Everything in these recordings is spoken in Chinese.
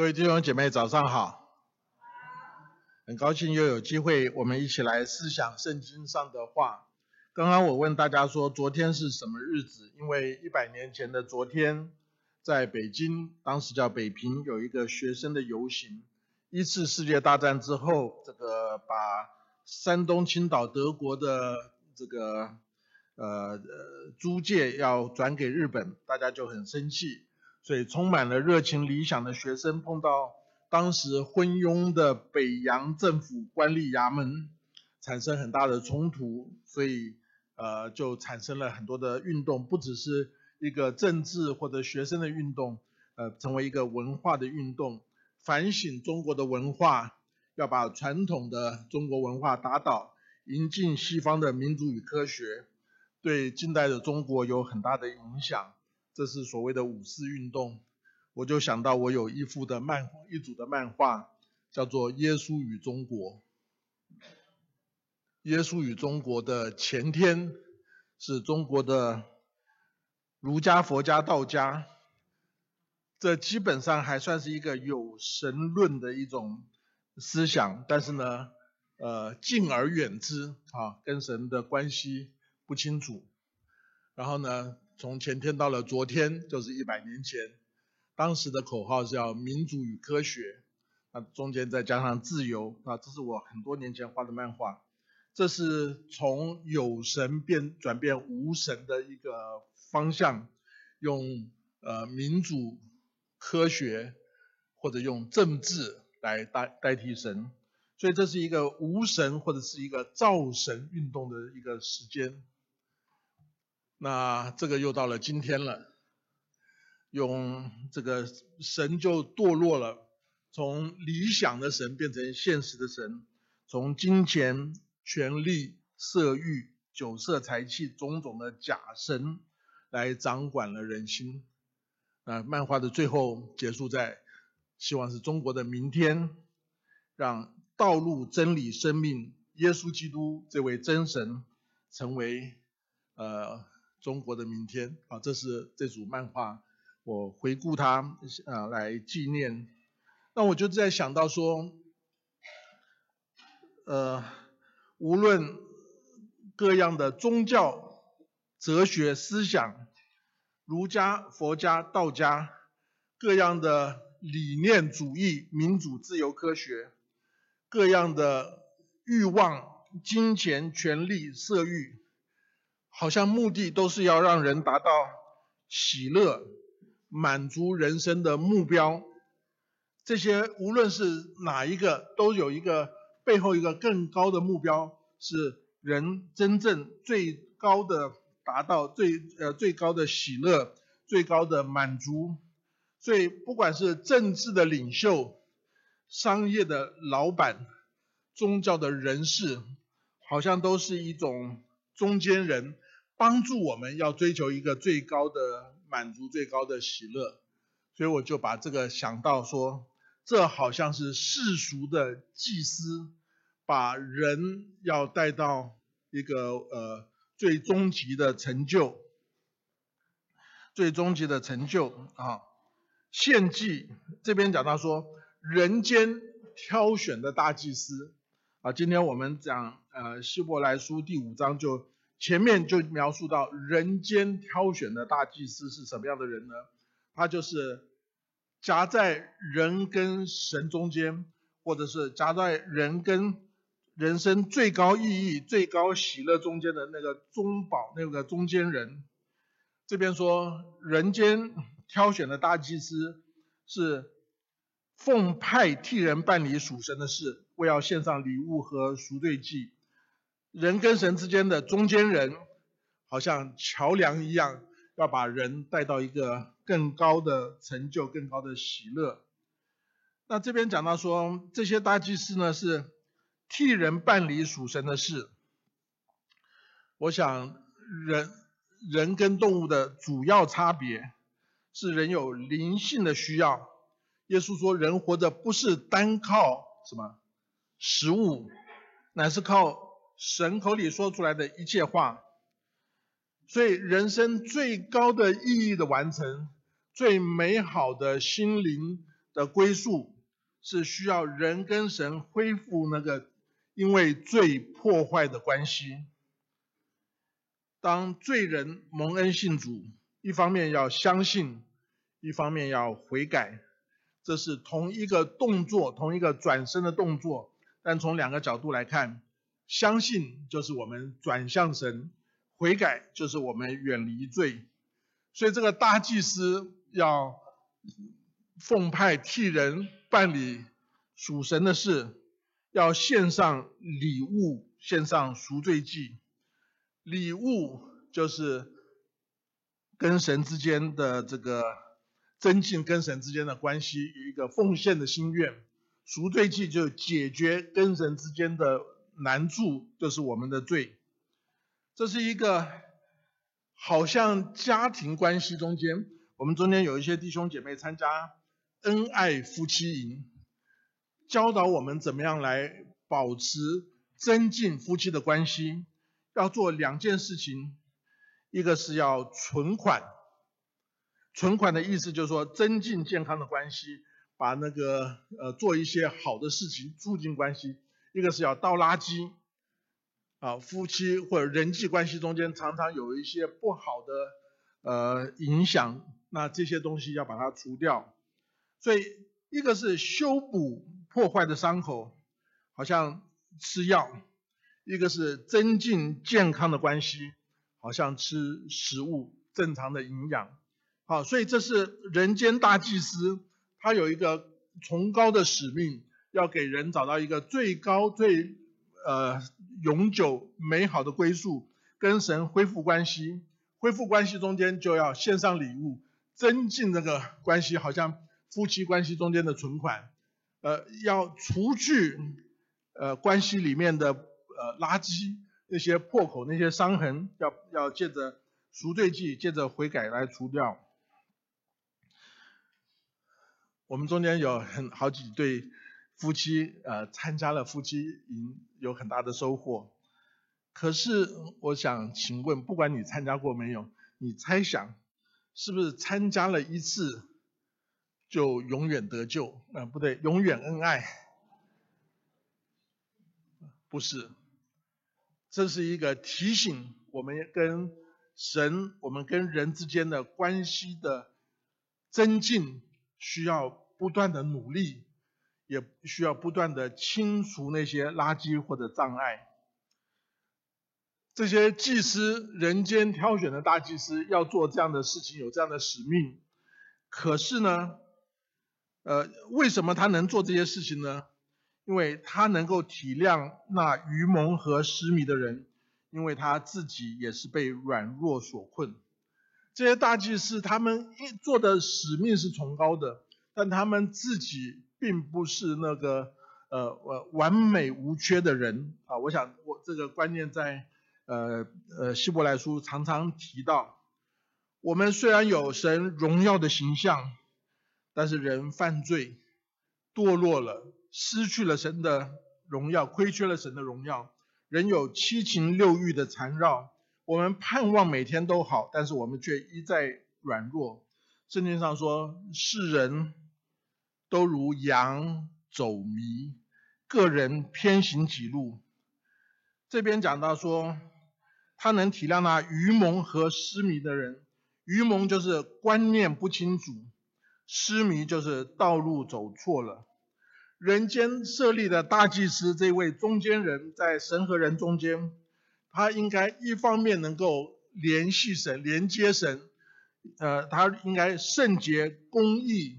各位弟兄姐妹，早上好！很高兴又有机会，我们一起来思想圣经上的话。刚刚我问大家说，昨天是什么日子？因为一百年前的昨天，在北京，当时叫北平，有一个学生的游行。一次世界大战之后，这个把山东青岛德国的这个呃租界要转给日本，大家就很生气。所以充满了热情理想的学生碰到当时昏庸的北洋政府官吏衙门，产生很大的冲突，所以呃就产生了很多的运动，不只是一个政治或者学生的运动，呃成为一个文化的运动，反省中国的文化，要把传统的中国文化打倒，引进西方的民主与科学，对近代的中国有很大的影响。这是所谓的五四运动，我就想到我有一幅的漫一组的漫画，叫做《耶稣与中国》。耶稣与中国的前天是中国的儒家、佛家、道家，这基本上还算是一个有神论的一种思想，但是呢，呃，敬而远之啊，跟神的关系不清楚。然后呢？从前天到了昨天，就是一百年前，当时的口号是要民主与科学，那中间再加上自由，啊，这是我很多年前画的漫画，这是从有神变转变无神的一个方向，用呃民主、科学或者用政治来代代替神，所以这是一个无神或者是一个造神运动的一个时间。那这个又到了今天了，用这个神就堕落了，从理想的神变成现实的神，从金钱、权力、色欲、酒色财气种种的假神来掌管了人心。那漫画的最后结束在，希望是中国的明天，让道路、真理、生命，耶稣基督这位真神成为呃。中国的明天啊，这是这组漫画，我回顾它啊来纪念。那我就在想到说，呃，无论各样的宗教、哲学思想，儒家、佛家、道家，各样的理念主义、民主、自由、科学，各样的欲望、金钱、权力、色欲。好像目的都是要让人达到喜乐、满足人生的目标。这些无论是哪一个，都有一个背后一个更高的目标，是人真正最高的达到最呃最高的喜乐、最高的满足。所以不管是政治的领袖、商业的老板、宗教的人士，好像都是一种中间人。帮助我们要追求一个最高的满足、最高的喜乐，所以我就把这个想到说，这好像是世俗的祭司把人要带到一个呃最终极的成就，最终极的成就啊，献祭这边讲到说，人间挑选的大祭司啊，今天我们讲呃希伯来书第五章就。前面就描述到人间挑选的大祭司是什么样的人呢？他就是夹在人跟神中间，或者是夹在人跟人生最高意义、最高喜乐中间的那个中保、那个中间人。这边说人间挑选的大祭司是奉派替人办理属神的事，为要献上礼物和赎罪祭。人跟神之间的中间人，好像桥梁一样，要把人带到一个更高的成就、更高的喜乐。那这边讲到说，这些大祭司呢是替人办理属神的事。我想，人人跟动物的主要差别是人有灵性的需要。耶稣说，人活着不是单靠什么食物，乃是靠。神口里说出来的一切话，所以人生最高的意义的完成，最美好的心灵的归宿，是需要人跟神恢复那个因为罪破坏的关系。当罪人蒙恩信主，一方面要相信，一方面要悔改，这是同一个动作，同一个转身的动作。但从两个角度来看，相信就是我们转向神，悔改就是我们远离罪。所以这个大祭司要奉派替人办理属神的事，要献上礼物，献上赎罪祭。礼物就是跟神之间的这个增进，跟神之间的关系一个奉献的心愿。赎罪祭就解决跟神之间的难处，就是我们的罪。这是一个好像家庭关系中间，我们中间有一些弟兄姐妹参加恩爱夫妻营，教导我们怎么样来保持增进夫妻的关系。要做两件事情，一个是要存款，存款的意思就是说增进健康的关系，把那个呃做一些好的事情促进关系；一个是要倒垃圾，啊夫妻或者人际关系中间常常有一些不好的呃影响，那这些东西要把它除掉。所以一个是修补破坏的伤口，好像吃药。一个是增进健康的关系，好像吃食物正常的营养，好，所以这是人间大祭司，他有一个崇高的使命，要给人找到一个最高最呃永久美好的归宿，跟神恢复关系，恢复关系中间就要献上礼物，增进这个关系，好像夫妻关系中间的存款，呃，要除去呃关系里面的。呃，垃圾那些破口、那些伤痕，要要借着赎罪祭、借着悔改来除掉。我们中间有很好几对夫妻，呃，参加了夫妻营，有很大的收获。可是，我想请问，不管你参加过没有，你猜想是不是参加了一次就永远得救？呃，不对，永远恩爱？不是。这是一个提醒我们跟神、我们跟人之间的关系的增进，需要不断的努力，也需要不断的清除那些垃圾或者障碍。这些祭司，人间挑选的大祭司，要做这样的事情，有这样的使命。可是呢，呃，为什么他能做这些事情呢？因为他能够体谅那愚蒙和失迷的人，因为他自己也是被软弱所困。这些大祭司他们一做的使命是崇高的，但他们自己并不是那个呃呃完美无缺的人啊。我想我这个观念在呃呃希伯来书常常提到，我们虽然有神荣耀的形象，但是人犯罪堕落了。失去了神的荣耀，亏缺了神的荣耀，人有七情六欲的缠绕。我们盼望每天都好，但是我们却一再软弱。圣经上说，世人都如羊走迷，个人偏行己路。这边讲到说，他能体谅那愚蒙和失迷的人。愚蒙就是观念不清楚，失迷就是道路走错了。人间设立的大祭司这位中间人，在神和人中间，他应该一方面能够联系神、连接神，呃，他应该圣洁、公义，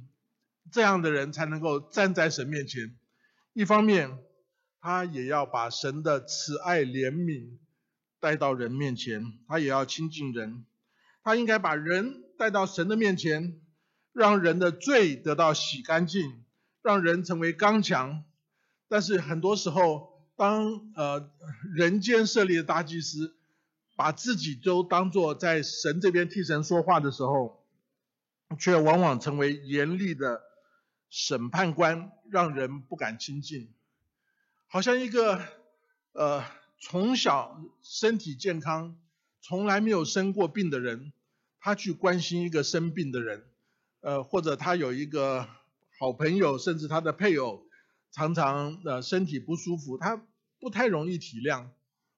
这样的人才能够站在神面前；一方面，他也要把神的慈爱、怜悯带到人面前，他也要亲近人，他应该把人带到神的面前，让人的罪得到洗干净。让人成为刚强，但是很多时候，当呃人间设立的大祭司把自己都当做在神这边替神说话的时候，却往往成为严厉的审判官，让人不敢亲近。好像一个呃从小身体健康、从来没有生过病的人，他去关心一个生病的人，呃或者他有一个。好朋友，甚至他的配偶常常呃身体不舒服，他不太容易体谅。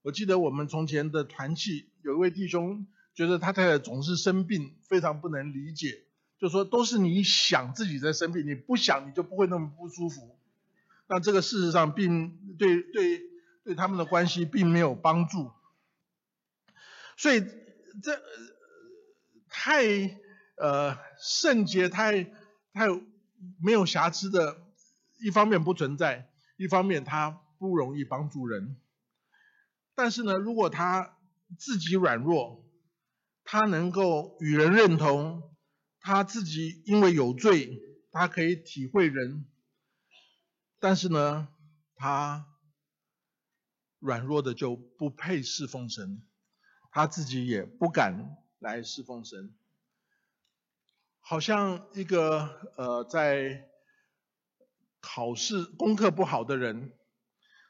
我记得我们从前的团契有一位弟兄，觉得他太太总是生病，非常不能理解，就说都是你想自己在生病，你不想你就不会那么不舒服。那这个事实上并对对对他们的关系并没有帮助。所以这太呃圣洁、太太没有瑕疵的，一方面不存在，一方面他不容易帮助人。但是呢，如果他自己软弱，他能够与人认同，他自己因为有罪，他可以体会人，但是呢，他软弱的就不配侍奉神。他自己也不敢来侍奉神，好像一个呃在考试功课不好的人，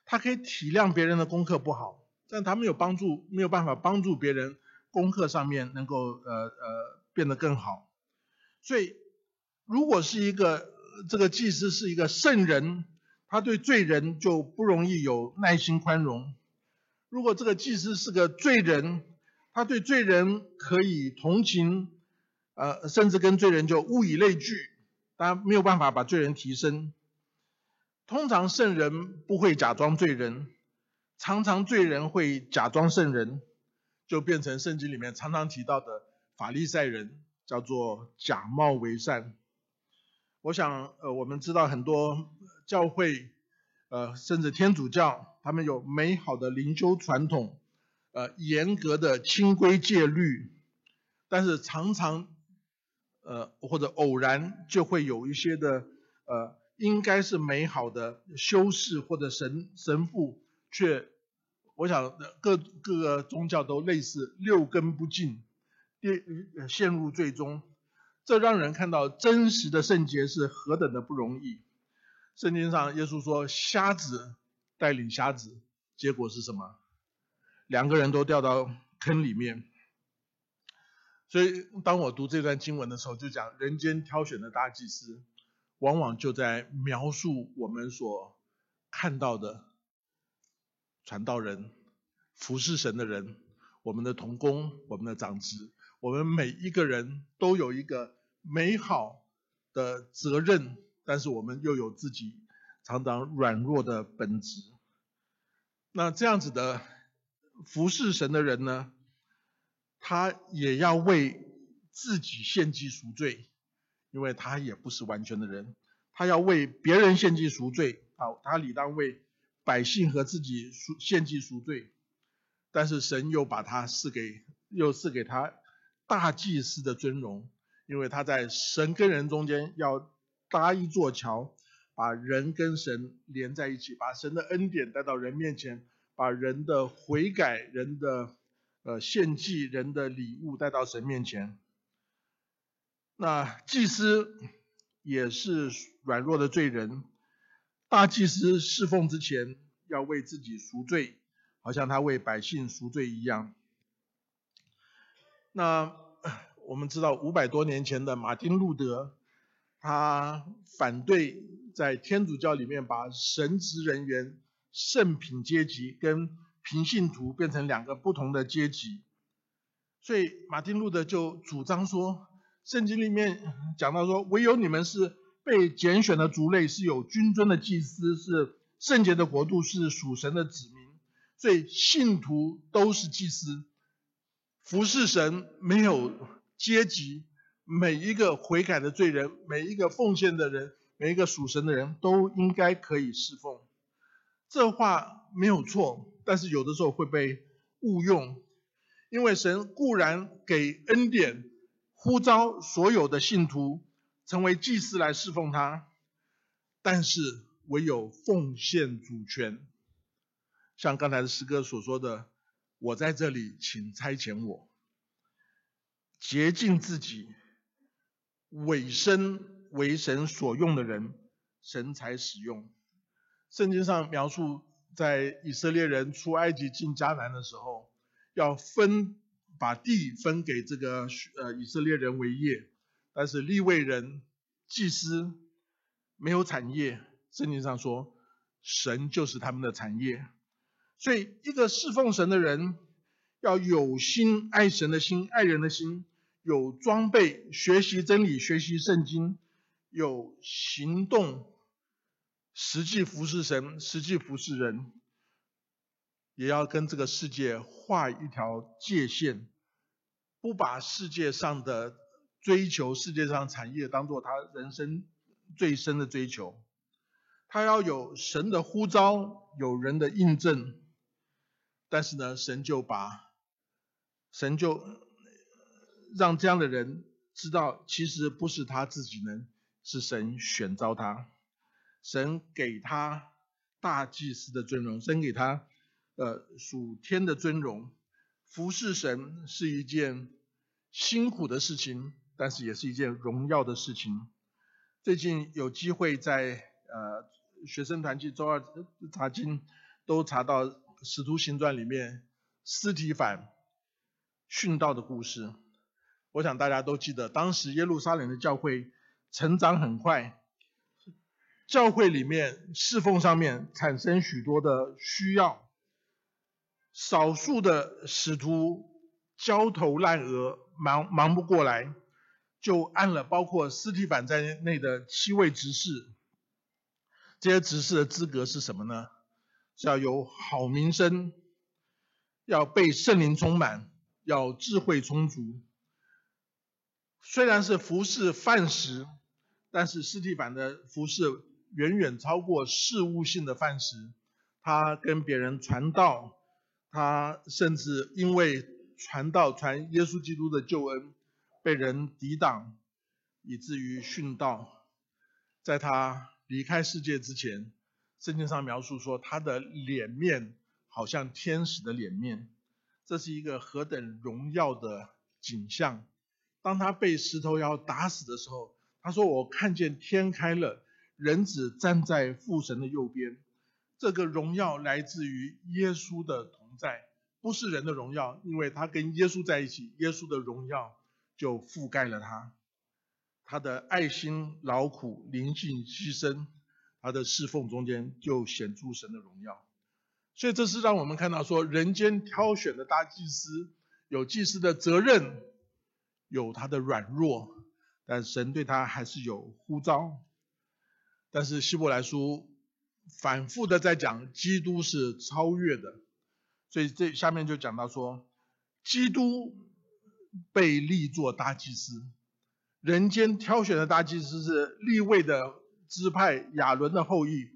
他可以体谅别人的功课不好，但他没有帮助，没有办法帮助别人功课上面能够呃呃变得更好。所以，如果是一个这个祭司是一个圣人，他对罪人就不容易有耐心宽容。如果这个祭司是个罪人，他对罪人可以同情，呃，甚至跟罪人就物以类聚，他没有办法把罪人提升。通常圣人不会假装罪人，常常罪人会假装圣人，就变成圣经里面常常提到的法利赛人，叫做假冒为善。我想，呃，我们知道很多教会，呃，甚至天主教，他们有美好的灵修传统。呃，严格的清规戒律，但是常常，呃，或者偶然就会有一些的，呃，应该是美好的修士或者神神父，却，我想各各个宗教都类似六根不净，跌陷入最终，这让人看到真实的圣洁是何等的不容易。圣经上耶稣说，瞎子带领瞎子，结果是什么？两个人都掉到坑里面，所以当我读这段经文的时候，就讲人间挑选的大祭司，往往就在描述我们所看到的传道人、服侍神的人，我们的童工、我们的长子，我们每一个人都有一个美好的责任，但是我们又有自己常常软弱的本质。那这样子的。服侍神的人呢，他也要为自己献祭赎罪，因为他也不是完全的人，他要为别人献祭赎罪，好，他理当为百姓和自己赎献祭赎罪。但是神又把他赐给，又赐给他大祭司的尊荣，因为他在神跟人中间要搭一座桥，把人跟神连在一起，把神的恩典带到人面前。把人的悔改、人的呃献祭、人的礼物带到神面前。那祭司也是软弱的罪人，大祭司侍奉之前要为自己赎罪，好像他为百姓赎罪一样。那我们知道五百多年前的马丁路德，他反对在天主教里面把神职人员。圣品阶级跟平信徒变成两个不同的阶级，所以马丁路德就主张说，圣经里面讲到说，唯有你们是被拣选的族类，是有君尊的祭司，是圣洁的国度，是属神的子民，所以信徒都是祭司，服侍神没有阶级，每一个悔改的罪人，每一个奉献的人，每一个属神的人都应该可以侍奉。这话没有错，但是有的时候会被误用，因为神固然给恩典，呼召所有的信徒成为祭司来侍奉他，但是唯有奉献主权，像刚才的诗歌所说的：“我在这里，请差遣我，洁净自己，委身为神所用的人，神才使用。”圣经上描述，在以色列人出埃及进迦南的时候，要分把地分给这个呃以色列人为业，但是利未人、祭司没有产业，圣经上说神就是他们的产业。所以一个侍奉神的人要有心爱神的心，爱人的心，有装备学习真理，学习圣经，有行动，实际服侍神，实际服侍人，也要跟这个世界画一条界限，不把世界上的追求、世界上产业当做他人生最深的追求。他要有神的呼召，有人的印证，但是呢，神就把神就让这样的人知道，其实不是他自己能，是神选召他，神给他大祭司的尊荣，神给他呃属天的尊荣，服侍神是一件辛苦的事情，但是也是一件荣耀的事情。最近有机会在呃学生团契周二查经，都查到《使徒行传》里面斯提反殉道的故事。我想大家都记得，当时耶路撒冷的教会成长很快，教会里面侍奉上面产生许多的需要，少数的使徒焦头烂额，忙忙不过来，就按了包括斯提凡在内的七位执事。这些执事的资格是什么呢？是要有好名声，要被圣灵充满，要智慧充足。虽然是服侍饭食，但是斯蒂凡的服侍远远超过事务性的饭食。他跟别人传道，他甚至因为传道传耶稣基督的救恩，被人抵挡，以至于殉道。在他离开世界之前，圣经上描述说他的脸面好像天使的脸面，这是一个何等荣耀的景象。当他被石头要打死的时候，他说：“我看见天开了，人子站在父神的右边。这个荣耀来自于耶稣的同在，不是人的荣耀，因为他跟耶稣在一起，耶稣的荣耀就覆盖了他。他的爱心、劳苦、灵性、牺牲，他的侍奉中间就显出神的荣耀。所以这是让我们看到说，人间挑选的大祭司有祭司的责任。”有他的软弱，但神对他还是有呼召。但是希伯来书反复的在讲，基督是超越的，所以这下面就讲到说，基督被立作大祭司，人间挑选的大祭司是立位的支派亚伦的后裔，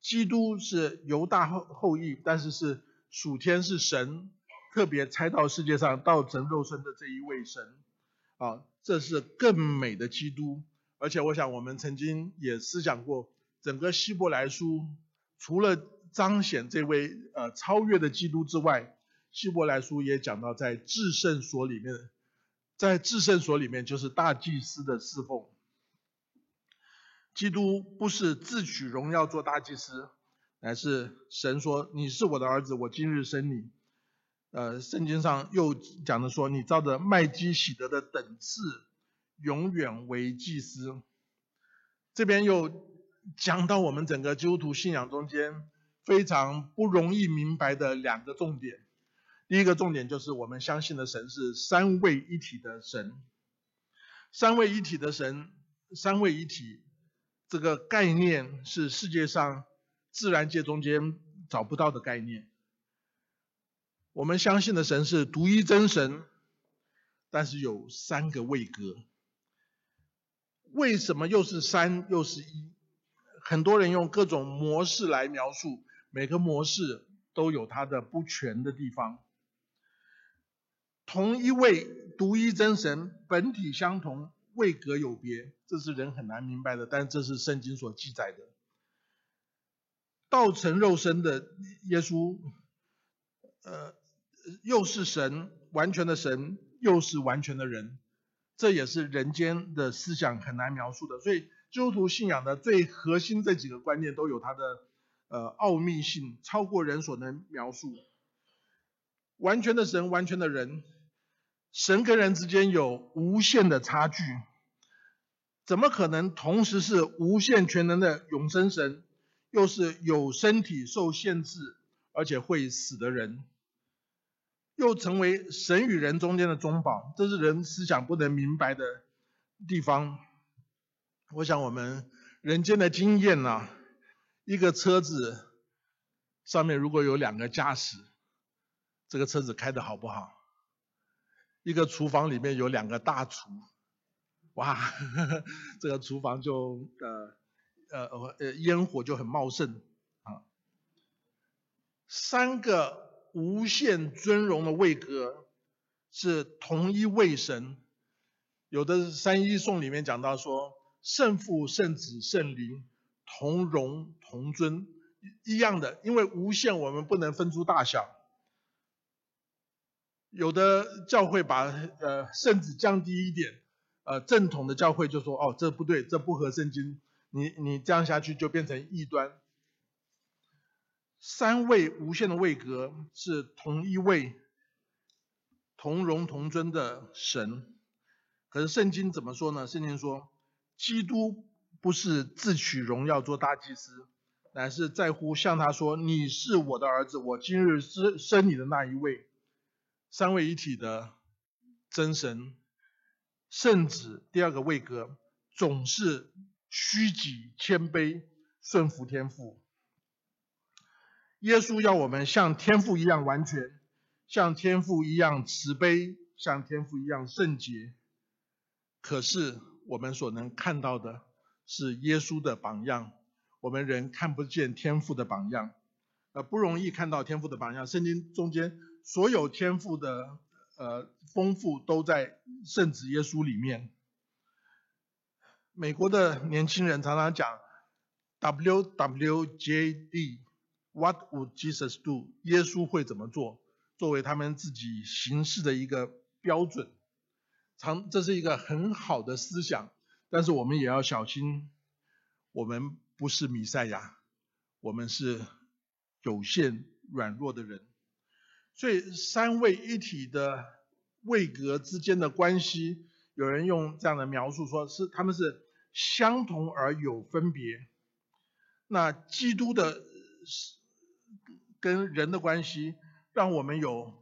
基督是犹大后后裔，但是是属天是神特别差到世界上道成肉身的这一位神。啊，这是更美的基督，而且我想我们曾经也思想过，整个希伯来书除了彰显这位呃超越的基督之外，希伯来书也讲到在至圣所里面，在至圣所里面就是大祭司的侍奉。基督不是自取荣耀做大祭司，乃是神说你是我的儿子，我今日生你。呃，圣经上又讲的说，你照着麦基喜德的等次，永远为祭司。这边又讲到我们整个基督徒信仰中间非常不容易明白的两个重点。第一个重点就是我们相信的神是三位一体的神。三位一体的神，三位一体这个概念是世界上自然界中间找不到的概念。我们相信的神是独一真神，但是有三个位格。为什么又是三又是一？很多人用各种模式来描述，每个模式都有它的不全的地方。同一位独一真神，本体相同，位格有别，这是人很难明白的，但这是圣经所记载的。道成肉身的耶稣，呃。又是神，完全的神，又是完全的人，这也是人间的思想很难描述的。所以基督徒信仰的最核心这几个观念都有它的呃奥秘性，超过人所能描述。完全的神，完全的人，神跟人之间有无限的差距。怎么可能同时是无限全能的永生神，又是有身体受限制而且会死的人，又成为神与人中间的中保？这是人思想不能明白的地方。我想我们人间的经验呢，一个车子上面如果有两个驾驶，这个车子开的好不好？一个厨房里面有两个大厨。哇，这个厨房就呃呃呃烟火就很茂盛啊。三个无限尊荣的位格是同一位神，有的三一颂里面讲到说圣父、圣子、圣灵同荣同尊一样的，因为无限我们不能分出大小。有的教会把呃圣子降低一点。呃，正统的教会就说，哦，这不对，这不合圣经，你你这样下去就变成异端。三位无限的位格是同一位同荣同尊的神，可是圣经怎么说呢？圣经说，基督不是自取荣耀做大祭司，乃是在乎向他说，你是我的儿子，我今日生生你的那一位。三位一体的真神。圣子第二个位格总是虚己谦卑顺服天父。耶稣要我们像天父一样完全，像天父一样慈悲，像天父一样圣洁。可是我们所能看到的是耶稣的榜样，我们人看不见天父的榜样，呃，不容易看到天父的榜样。圣经中间所有天父的。呃，丰富都在圣子耶稣里面。美国的年轻人常常讲 W W J D What would Jesus do？耶稣会怎么做？作为他们自己行事的一个标准。常，这是一个很好的思想，但是我们也要小心，我们不是弥赛亚，我们是有限软弱的人。所以三位一体的位格之间的关系，有人用这样的描述，说是他们是相同而有分别。那基督的跟人的关系，让我们有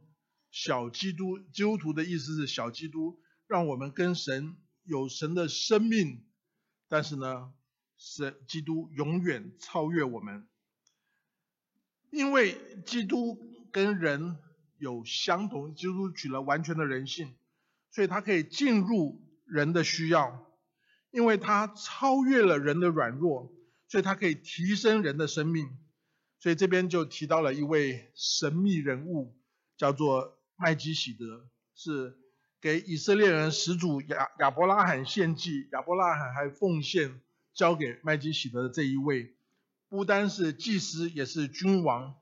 小基督，基督徒的意思是小基督，让我们跟神有神的生命，但是呢，神基督永远超越我们，因为基督跟人。有相同，基督取了完全的人性，所以他可以进入人的需要，因为他超越了人的软弱，所以他可以提升人的生命。所以这边就提到了一位神秘人物，叫做麦基喜德，是给以色列人始祖亚亚伯拉罕献祭，亚伯拉罕还奉献交给麦基喜德的这一位，不单是祭司，也是君王。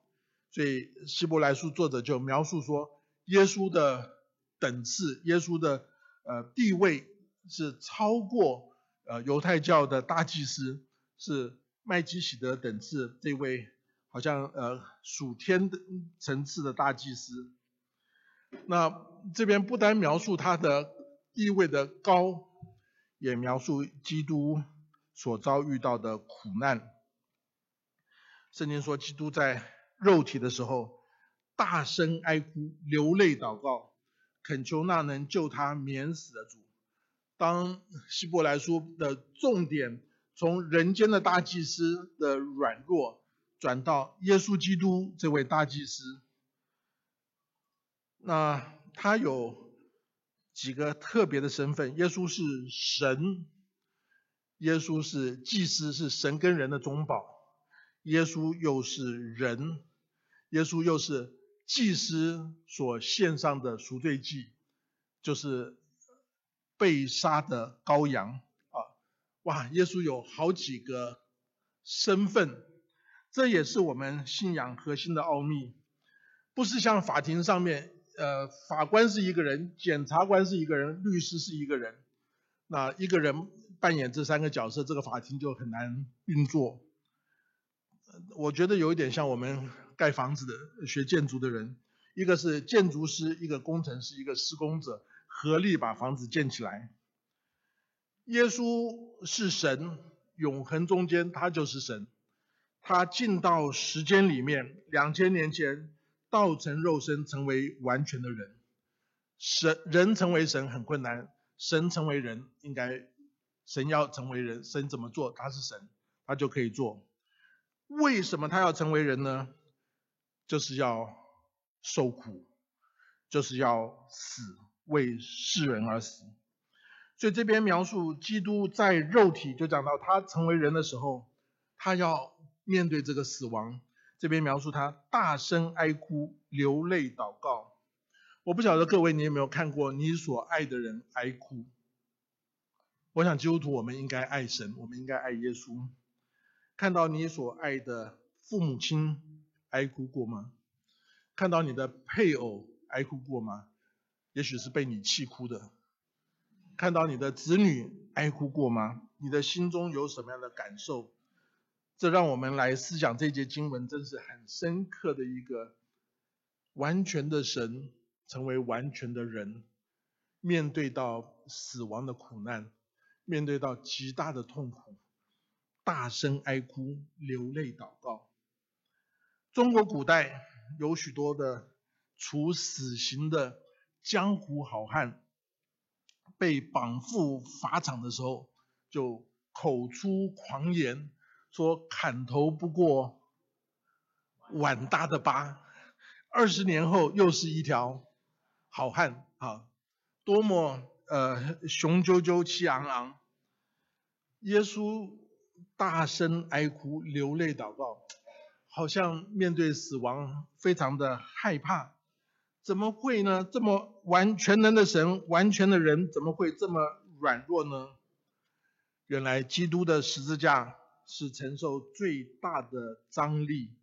所以希伯来书作者就描述说，耶稣的等次，耶稣的呃地位是超过呃犹太教的大祭司，是麦基喜德等次这位好像呃属天的层次的大祭司。那这边不单描述他的地位的高，也描述基督所遭遇到的苦难。圣经说，基督在。肉体的时候，大声哀哭，流泪祷告，恳求那能救他免死的主。当希伯来书的重点从人间的大祭司的软弱，转到耶稣基督这位大祭司，那他有几个特别的身份：耶稣是神，耶稣是祭司，是神跟人的中保；耶稣又是人。耶稣又是祭司所献上的赎罪祭，就是被杀的羔羊啊！哇，耶稣有好几个身份，这也是我们信仰核心的奥秘。不是像法庭上面，呃，法官是一个人，检察官是一个人，律师是一个人，那一个人扮演这三个角色，这个法庭就很难运作。我觉得有一点像我们。盖房子的学建筑的人，一个是建筑师，一个工程师，一个施工者，合力把房子建起来。耶稣是神，永恒中间他就是神，他进到时间里面，两千年前道成肉身，成为完全的人。神人成为神很困难，神成为人应该，神要成为人，神怎么做？他是神，他就可以做。为什么他要成为人呢？就是要受苦，就是要死，为世人而死。所以这边描述基督在肉体，就讲到他成为人的时候，他要面对这个死亡。这边描述他大声哀哭、流泪祷告。我不晓得各位你有没有看过你所爱的人哀哭？我想基督徒我们应该爱神，我们应该爱耶稣。看到你所爱的父母亲哀哭过吗？看到你的配偶哀哭过吗？也许是被你气哭的。看到你的子女哀哭过吗？你的心中有什么样的感受？这让我们来思想这节经文，真是很深刻的一个完全的神成为完全的人，面对到死亡的苦难，面对到极大的痛苦，大声哀哭，流泪祷告。中国古代有许多的处死刑的江湖好汉。被绑赴法场的时候，就口出狂言，说砍头不过碗大的疤。二十年后又是一条好汉啊，多么呃雄赳赳气昂昂。耶稣大声哀哭，流泪祷告，好像面对死亡非常的害怕。怎么会呢？这么完全能的神，完全的人，怎么会这么软弱呢？原来基督的十字架是承受最大的张力，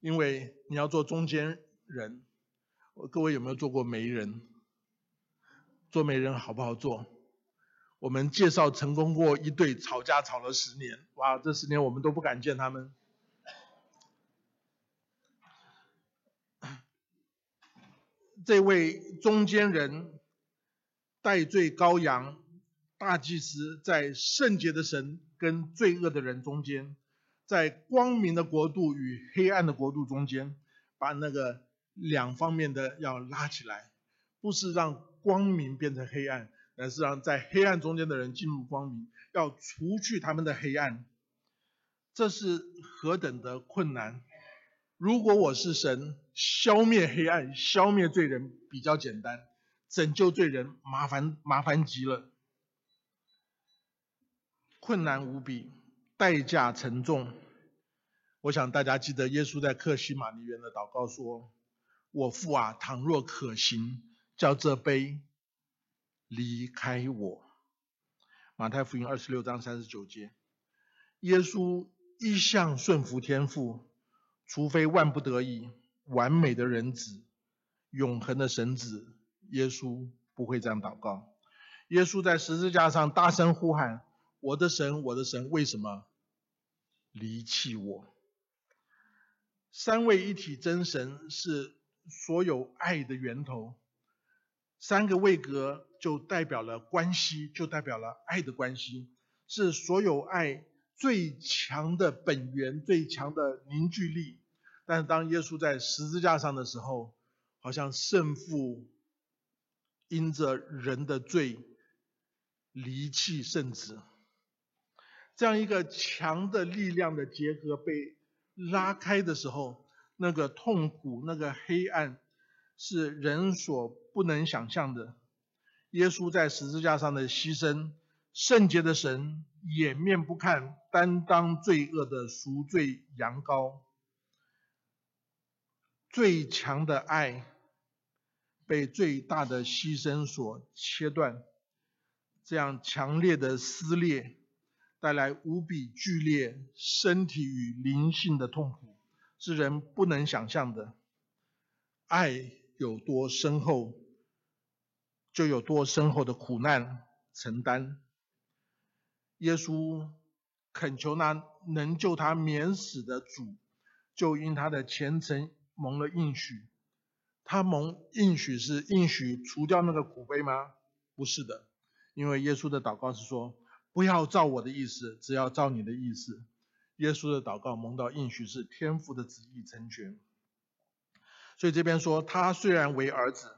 因为你要做中间人。各位有没有做过媒人？做媒人好不好做？我们介绍成功过一对吵架吵了十年，哇，这十年我们都不敢见他们。这位中间人代罪羔羊大祭司，在圣洁的神跟罪恶的人中间，在光明的国度与黑暗的国度中间，把那个两方面的要拉起来，不是让光明变成黑暗，而是让在黑暗中间的人进入光明，要除去他们的黑暗。这是何等的困难！如果我是神，消灭黑暗、消灭罪人比较简单，拯救罪人麻烦麻烦极了，困难无比，代价沉重。我想大家记得耶稣在克西马尼园的祷告说：“我父啊，倘若可行，叫这杯离开我。”马太福音二十六章三十九节，耶稣一向顺服天父。除非万不得已，完美的人子，永恒的神子，耶稣不会这样祷告。耶稣在十字架上大声呼喊：“我的神，我的神，为什么离弃我？”三位一体真神是所有爱的源头，三个位格就代表了关系，就代表了爱的关系，是所有爱。最强的本源，最强的凝聚力。但是当耶稣在十字架上的时候，好像圣父因着人的罪离弃圣子，这样一个强的力量的结合被拉开的时候，那个痛苦、那个黑暗是人所不能想象的。耶稣在十字架上的牺牲，圣洁的神。掩面不看，担当罪恶的赎罪羊羔，最强的爱被最大的牺牲所切断，这样强烈的撕裂带来无比剧烈身体与灵性的痛苦，是人不能想象的。爱有多深厚，就有多深厚的苦难承担。耶稣恳求那能救他免死的主，就因他的虔诚蒙了应许。他蒙应许是应许除掉那个苦悲吗？不是的，因为耶稣的祷告是说：“不要照我的意思，只要照你的意思。耶稣的祷告蒙到应许是天父的旨意成全。所以这边说，他虽然为儿子，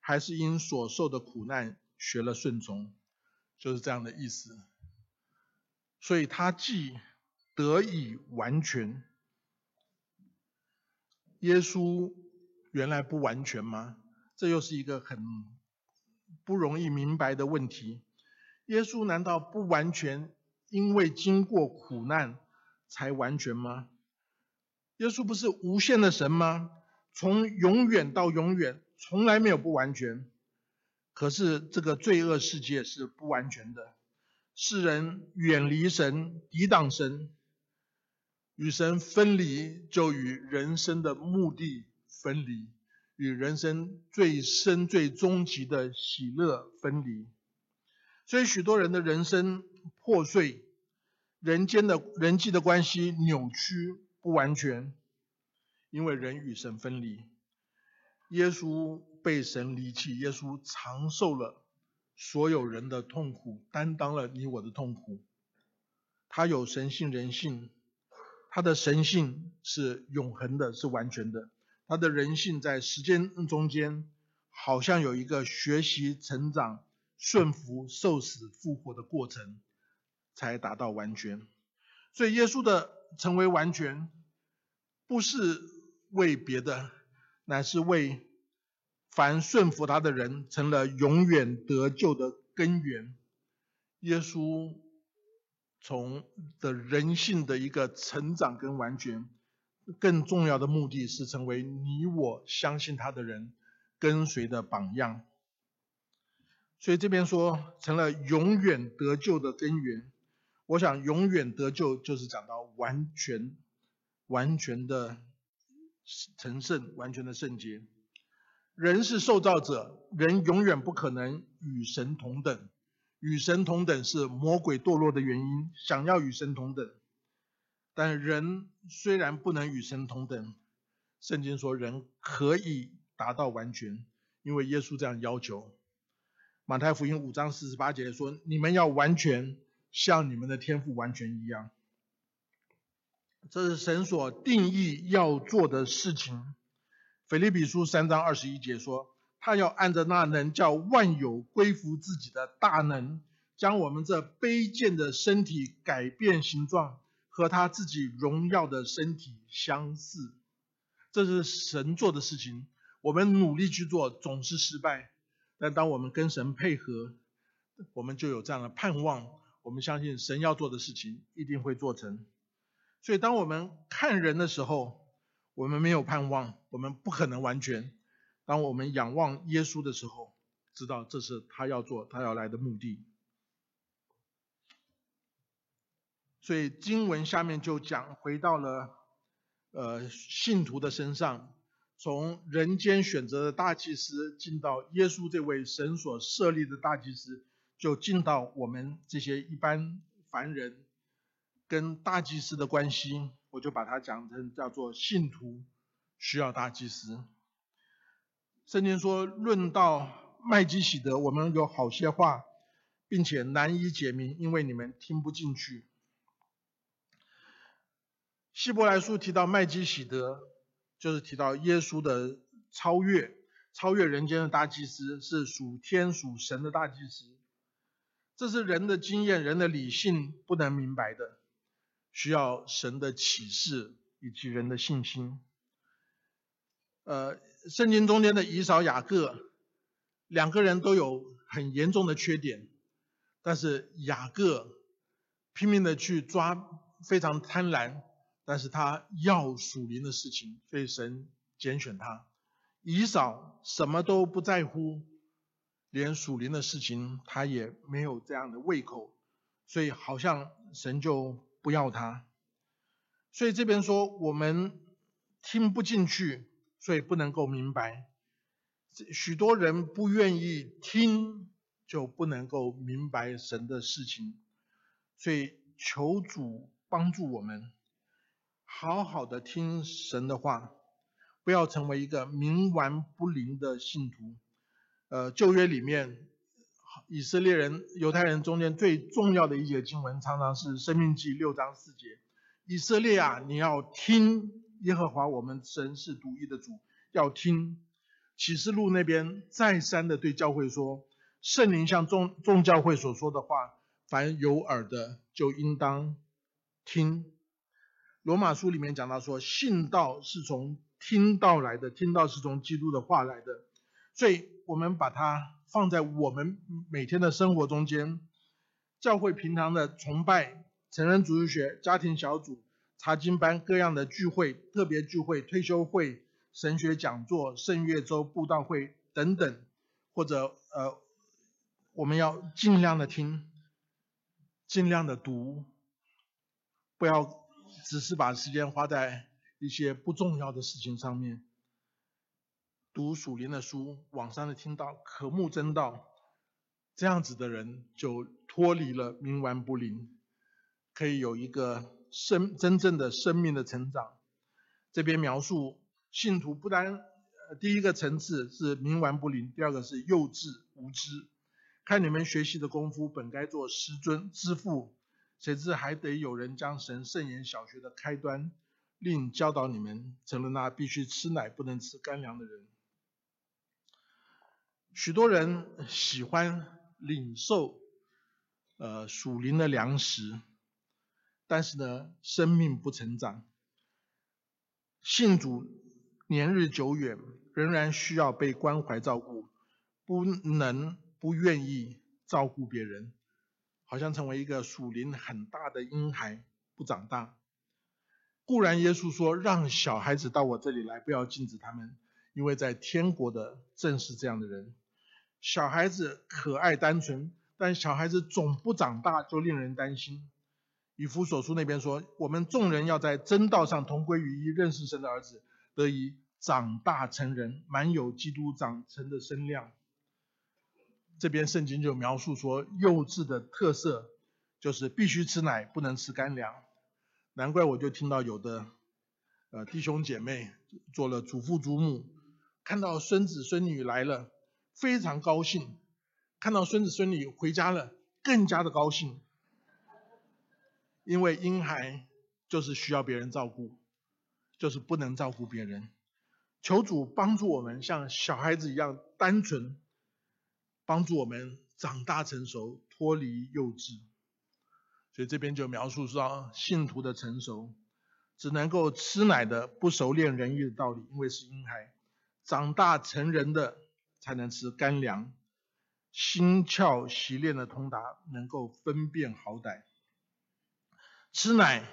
还是因所受的苦难学了顺从，就是这样的意思。所以他既得以完全，耶稣原来不完全吗？这又是一个很不容易明白的问题。耶稣难道不完全，因为经过苦难才完全吗？耶稣不是无限的神吗？从永远到永远，从来没有不完全。可是这个罪恶世界是不完全的，世人远离神，抵挡神，与神分离，就与人生的目的分离，与人生最深最终极的喜乐分离。所以许多人的人生破碎，人间的人际的关系扭曲不完全，因为人与神分离。耶稣被神离弃，耶稣承受了所有人的痛苦，担当了你我的痛苦。他有神性人性，他的神性是永恒的，是完全的。他的人性在时间中间，好像有一个学习成长。顺服、受死、复活的过程，才达到完全。所以耶稣的成为完全，不是为别的，乃是为凡顺服他的人，成了永远得救的根源。耶稣从的人性的一个成长跟完全，更重要的目的是成为你我相信他的人跟随的榜样。所以这边说成了永远得救的根源，我想永远得救就是讲到完全、完全的成圣、完全的圣洁。人是受造者，人永远不可能与神同等。与神同等是魔鬼堕落的原因，想要与神同等。但人虽然不能与神同等，圣经说人可以达到完全，因为耶稣这样要求。马太福音五章四十八节说：“你们要完全像你们的天赋完全一样。”这是神所定义要做的事情。腓立比书三章二十一节说：“他要按着那能叫万有归服自己的大能，将我们这卑贱的身体改变形状，和他自己荣耀的身体相似。”这是神做的事情。我们努力去做，总是失败。但当我们跟神配合，我们就有这样的盼望。我们相信神要做的事情一定会做成。所以当我们看人的时候，我们没有盼望，我们不可能完全。当我们仰望耶稣的时候，知道这是他要做、他要来的目的。所以经文下面就讲回到了呃信徒的身上。从人间选择的大祭司进到耶稣这位神所设立的大祭司，就进到我们这些一般凡人跟大祭司的关系，我就把它讲成叫做信徒需要大祭司。圣经说，论到麦基喜德，我们有好些话，并且难以解明，因为你们听不进去。希伯来书提到麦基喜德。就是提到耶稣的超越，超越人间的大祭司是属天属神的大祭司，这是人的经验、人的理性不能明白的，需要神的启示以及人的信心。呃，圣经中间的以扫、雅各两个人都有很严重的缺点，但是雅各拼命的去抓，非常贪婪。但是他要属灵的事情，所以神拣选他。以扫什么都不在乎，连属灵的事情他也没有这样的胃口，所以好像神就不要他。所以这边说我们听不进去，所以不能够明白。许多人不愿意听，就不能够明白神的事情。所以求主帮助我们。好好的听神的话，不要成为一个冥顽不灵的信徒。呃，旧约里面以色列人、犹太人中间最重要的一节经文，常常是《生命记》六章四节：“以色列啊，你要听耶和华我们神是独一的主，要听。”启示录那边再三的对教会说：“圣灵向众众教会所说的话，凡有耳的就应当听。”罗马书里面讲到说：“信道是从听道来的，听道是从基督的话来的。”所以，我们把它。放在我们每天的生活中间，教会平常的崇拜、成人主日学、家庭小组、查经班、各样的聚会、特别聚会、退休会、神学讲座、圣乐周、布道会等等，或者呃，我们要尽量的听，尽量的读，不要只是把时间花在一些不重要的事情上面。读属灵的书，网上的听到渴慕真道，这样子的人就脱离了冥顽不灵，可以有一个生真正的生命的成长。这边描述信徒不单第一个层次是冥顽不灵，第二个是幼稚无知。看你们学习的功夫，本该做师尊之父，谁知还得有人将神圣言小学的开端，另教导你们，成了那必须吃奶不能吃干粮的人。许多人喜欢领受呃属灵的粮食，但是呢，生命不成长。信主年日久远，仍然需要被关怀照顾，不能不愿意照顾别人，好像成为一个属灵很大的婴孩不长大。固然耶稣说，让小孩子到我这里来，不要禁止他们，因为在天国的正是这样的人。小孩子可爱单纯，但小孩子总不长大就令人担心。以弗所书那边说，我们众人要在真道上同归于一，认识神的儿子，得以长大成人，满有基督长成的身量。这边圣经就描述说，幼稚的特色就是必须吃奶，不能吃干粮。难怪我就听到有的呃弟兄姐妹做了祖父祖母，看到孙子孙女来了。非常高兴，看到孙子孙女回家了，更加的高兴，因为婴孩就是需要别人照顾，就是不能照顾别人。求主帮助我们像小孩子一样单纯，帮助我们长大成熟，脱离幼稚。所以这边就描述说，信徒的成熟只能够吃奶的，不熟练仁义的道理，因为是婴孩，长大成人的。才能吃干粮，心窍习练的通达，能够分辨好歹。吃奶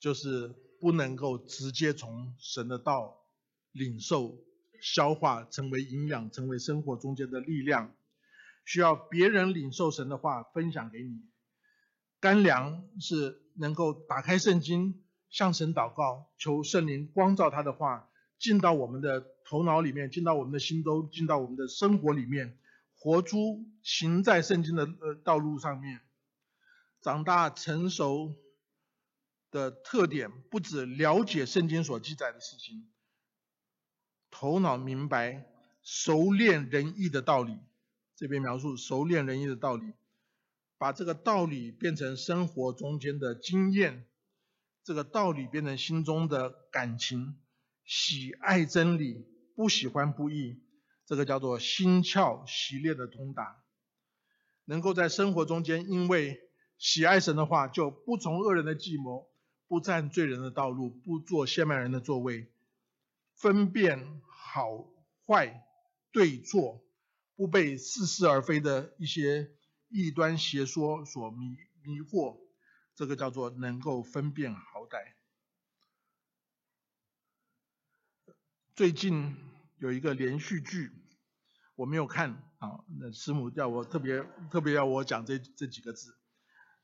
就是不能够直接从神的道领受、消化，成为营养，成为生活中间的力量，需要别人领受神的话分享给你。干粮是能够打开圣经，向神祷告，求圣灵光照他的话。进到我们的头脑里面，进到我们的心中，进到我们的生活里面，活出行在圣经的呃道路上面。长大成熟的特点，不止了解圣经所记载的事情，头脑明白熟练仁义的道理。这边描述熟练仁义的道理，把这个道理变成生活中间的经验，这个道理变成心中的感情。喜爱真理，不喜欢不义，这个叫做心窍习练的通达。能够在生活中间，因为喜爱神的话，就不从恶人的计谋，不占罪人的道路，不做陷害人的座位，分辨好坏对错，不被似是而非的一些异端邪说所迷迷惑，这个叫做能够分辨好歹。最近有一个连续剧，我没有看啊。那师母叫我特别特别要我讲这这几个字，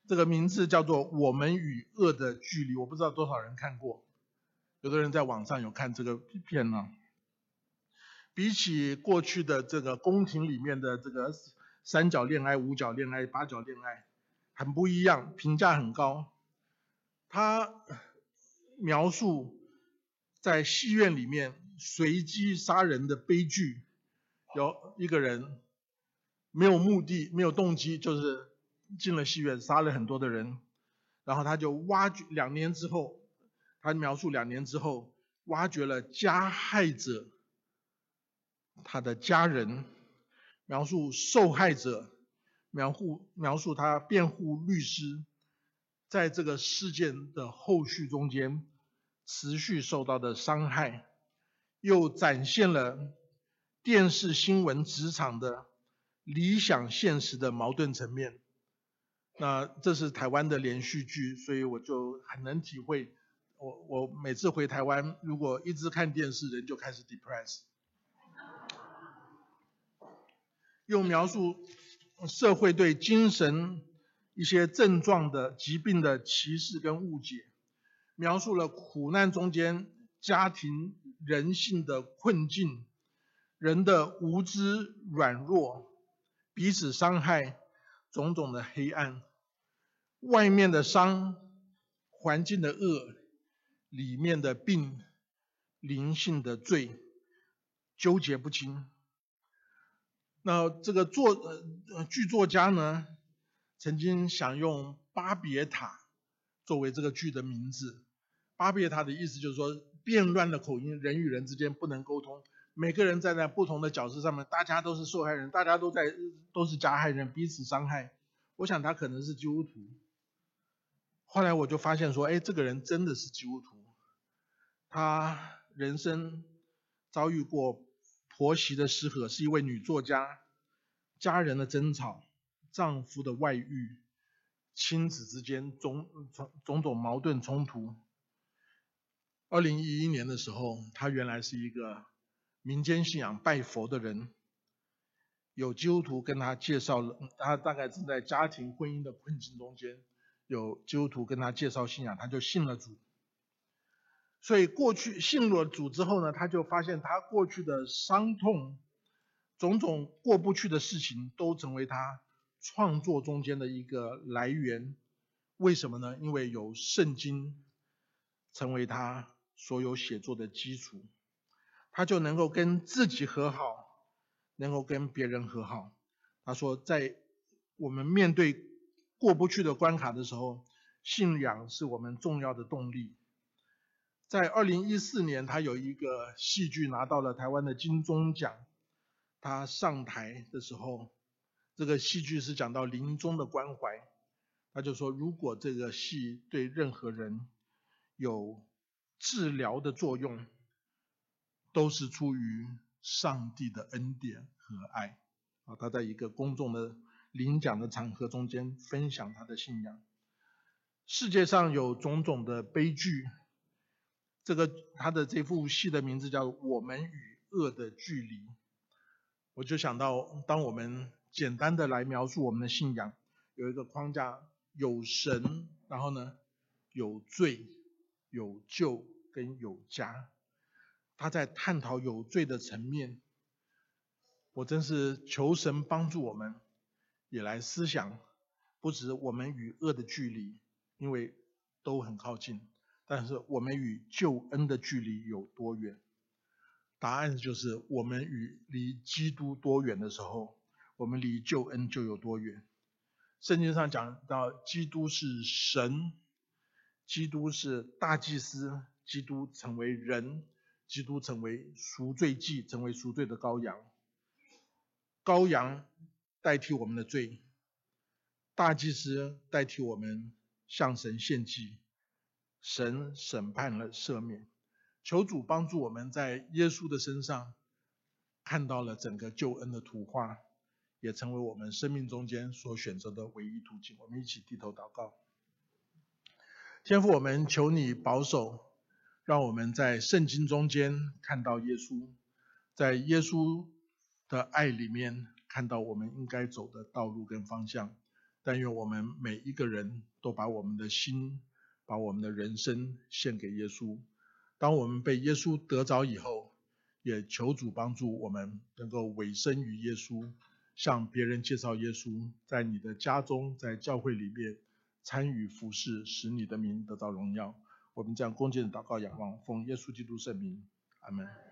这个名字叫做《我们与恶的距离》，我不知道多少人看过，有的人在网上有看这个片呢。比起过去的这个宫廷里面的这个三角恋爱、五角恋爱、八角恋爱，很不一样，评价很高。他描述在戏院里面。随机杀人的悲剧，有一个人没有目的、没有动机，就是进了戏院杀了很多的人，然后他就挖掘两年之后，他描述两年之后挖掘了加害者他的家人，描述受害者，描述描述他辩护律师在这个事件的后续中间持续受到的伤害，又展现了电视新闻职场的。理想现实的矛盾层面，那这是台湾的连续剧，所以我就很能体会。我我每次回台湾，如果一直看电视，人就开始 depress。又描述社会对精神一些症状的疾病的歧视跟误解，描述了苦难中间家庭人性的困境，人的无知软弱。彼此伤害，种种的黑暗，外面的伤，环境的恶，里面的病，灵性的罪，纠结不清。那这个作呃剧作家呢，曾经想用巴别塔作为这个剧的名字。巴别塔的意思就是说，变乱的口音，人与人之间不能沟通。每个人站在不同的角色上面，大家都是受害人，大家都在都是加害人，彼此伤害。我想他可能是基督徒。后来我就发现说，哎，这个人真的是基督徒。他人生遭遇过婆媳的失和，是一位女作家，家人的争吵，丈夫的外遇，亲子之间种种种种矛盾冲突。二零一一年的时候，他原来是一个。民间信仰拜佛的人，有基督徒跟他介绍了，他大概正在家庭婚姻的困境中间，有基督徒跟他介绍信仰，他就信了主。所以过去信了主之后呢，他就发现他过去的伤痛，种种过不去的事情，都成为他创作中间的一个来源。为什么呢？因为有圣经成为他所有写作的基础。他就能够跟自己和好，能够跟别人和好。他说，在我们面对过不去的关卡的时候，信仰是我们重要的动力。在二零一四年，他有一个戏剧拿到了台湾的金钟奖。他上台的时候，这个戏剧是讲到临终的关怀。他就说，如果这个戏对任何人有治疗的作用。都是出于上帝的恩典和爱啊！他在一个公众的领奖的场合中间分享他的信仰。世界上有种种的悲剧，这个他的这部戏的名字叫《我们与恶的距离》。我就想到，当我们简单的来描述我们的信仰，有一个框架，有神，然后呢，有罪，有救跟有家。他在探讨有罪的层面，我真是求神帮助我们，也来思想，不止我们与恶的距离，因为都很靠近，但是我们与救恩的距离有多远？答案就是我们与离基督多远的时候，我们离救恩就有多远。圣经上讲到，基督是神，基督是大祭司，基督成为人。基督成为赎罪祭，成为赎罪的羔羊，羔羊代替我们的罪，大祭司代替我们向神献祭，神审判了赦免，求主帮助我们在耶稣的身上看到了整个救恩的图画，也成为我们生命中间所选择的唯一途径。我们一起低头祷告，天父，我们求你保守。让我们在圣经中间看到耶稣，在耶稣的爱里面看到我们应该走的道路跟方向。但愿我们每一个人都把我们的心、把我们的人生献给耶稣。当我们被耶稣得着以后，也求主帮助我们能够委身于耶稣，向别人介绍耶稣，在你的家中，在教会里面参与服侍，使你的名得到荣耀。我们将恭敬的祷告、仰望，奉耶稣基督圣名，阿门。